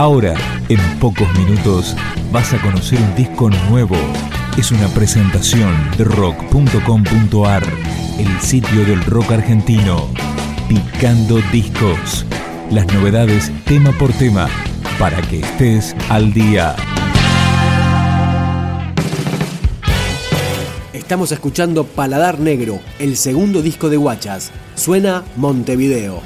Ahora, en pocos minutos, vas a conocer un disco nuevo. Es una presentación de rock.com.ar, el sitio del rock argentino. Picando discos. Las novedades tema por tema, para que estés al día. Estamos escuchando Paladar Negro, el segundo disco de Guachas. Suena Montevideo.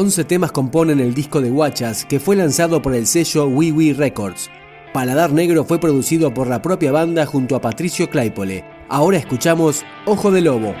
Once temas componen el disco de Guachas, que fue lanzado por el sello Wee Wee Records. Paladar Negro fue producido por la propia banda junto a Patricio Claypole. Ahora escuchamos Ojo de Lobo.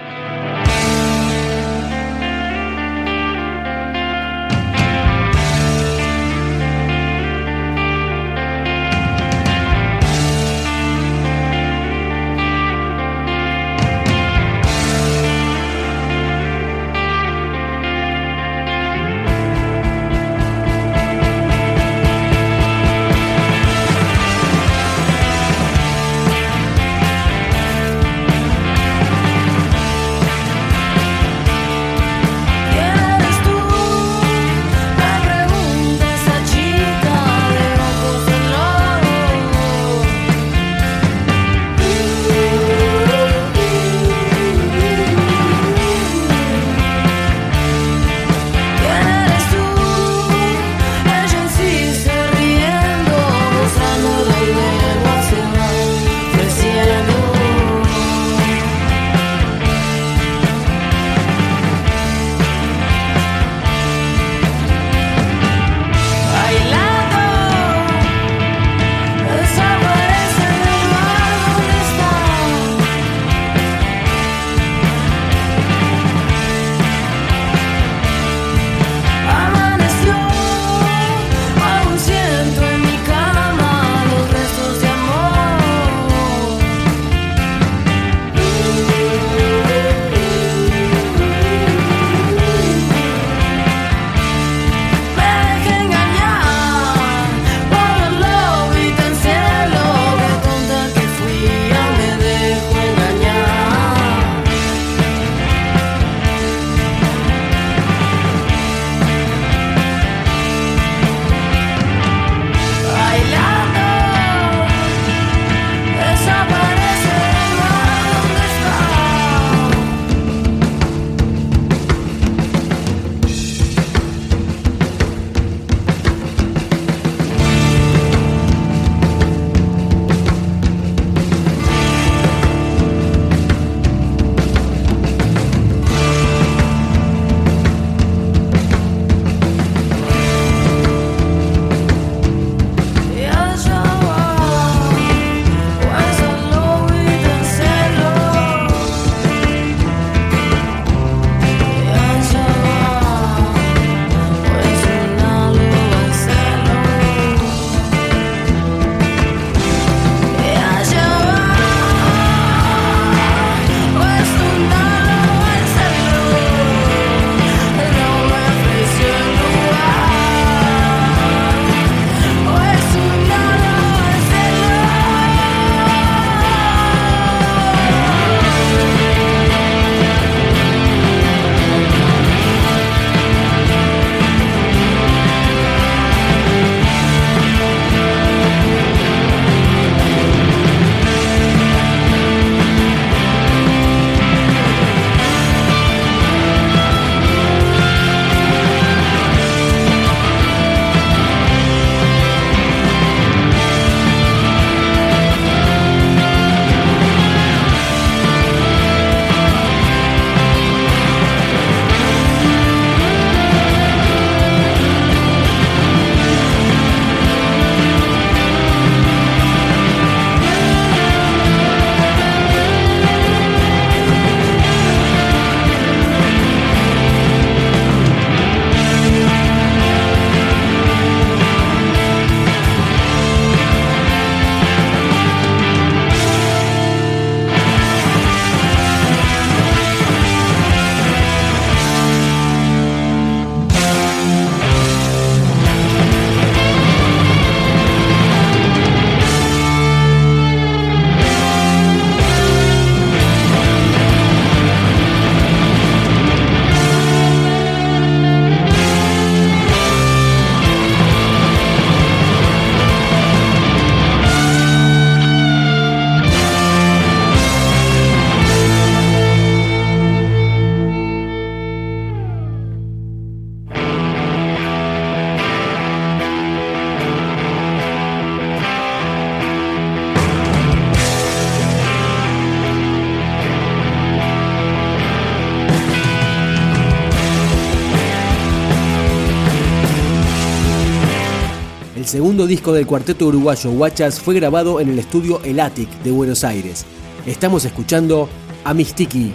Disco del cuarteto uruguayo Guachas fue grabado en el estudio El Attic de Buenos Aires. Estamos escuchando a Mistiki.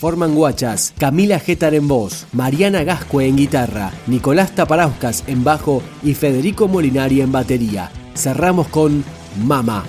Forman guachas Camila Getar en voz, Mariana Gascue en guitarra, Nicolás Taparauskas en bajo y Federico Molinari en batería. Cerramos con Mama.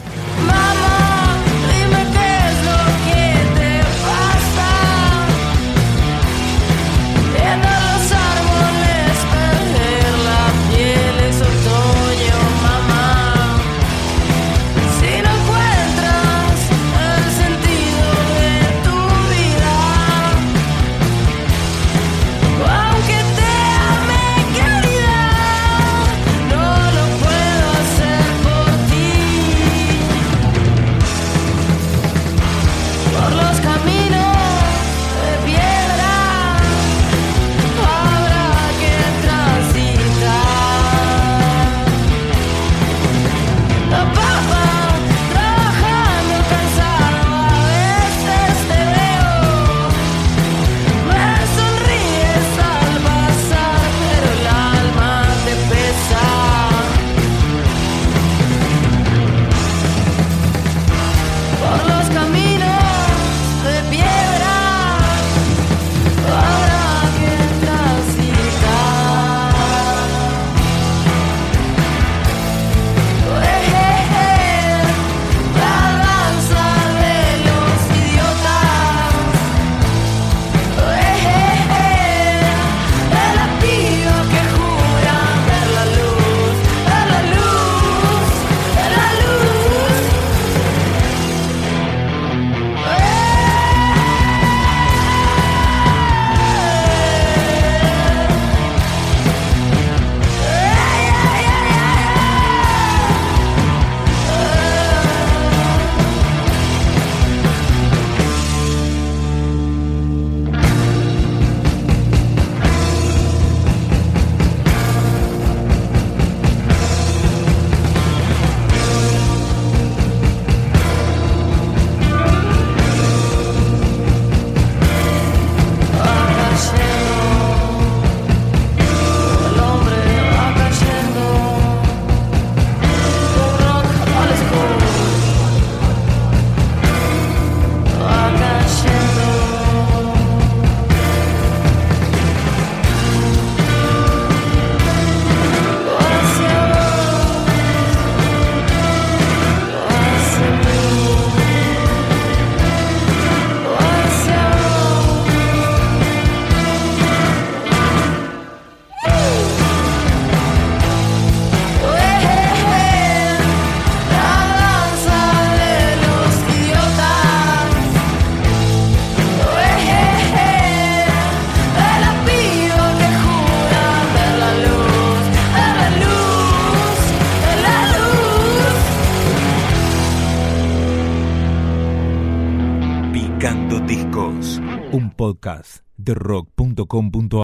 Un podcast de rock.com.ar.